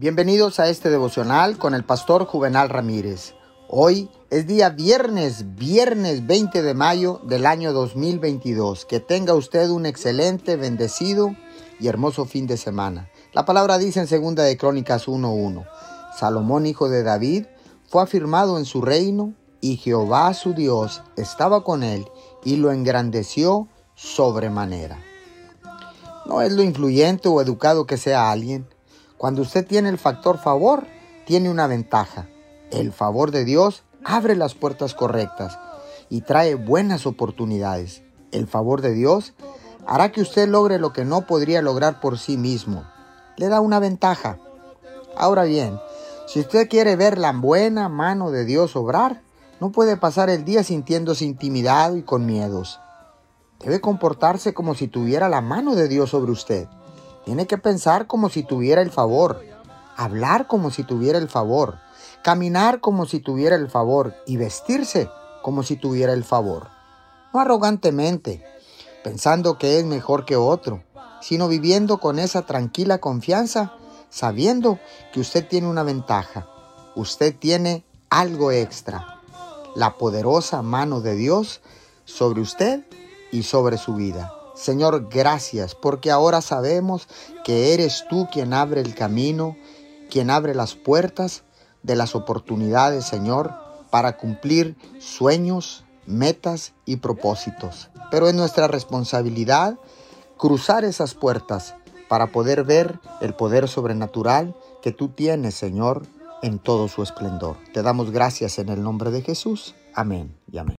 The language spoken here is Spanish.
Bienvenidos a este devocional con el pastor Juvenal Ramírez. Hoy es día viernes, viernes 20 de mayo del año 2022. Que tenga usted un excelente, bendecido y hermoso fin de semana. La palabra dice en segunda de Crónicas 1.1. Salomón, hijo de David, fue afirmado en su reino y Jehová su Dios estaba con él y lo engrandeció sobremanera. No es lo influyente o educado que sea alguien cuando usted tiene el factor favor, tiene una ventaja. El favor de Dios abre las puertas correctas y trae buenas oportunidades. El favor de Dios hará que usted logre lo que no podría lograr por sí mismo. Le da una ventaja. Ahora bien, si usted quiere ver la buena mano de Dios obrar, no puede pasar el día sintiéndose intimidado y con miedos. Debe comportarse como si tuviera la mano de Dios sobre usted. Tiene que pensar como si tuviera el favor, hablar como si tuviera el favor, caminar como si tuviera el favor y vestirse como si tuviera el favor. No arrogantemente, pensando que es mejor que otro, sino viviendo con esa tranquila confianza, sabiendo que usted tiene una ventaja, usted tiene algo extra, la poderosa mano de Dios sobre usted y sobre su vida. Señor, gracias, porque ahora sabemos que eres tú quien abre el camino, quien abre las puertas de las oportunidades, Señor, para cumplir sueños, metas y propósitos. Pero es nuestra responsabilidad cruzar esas puertas para poder ver el poder sobrenatural que tú tienes, Señor, en todo su esplendor. Te damos gracias en el nombre de Jesús. Amén y amén.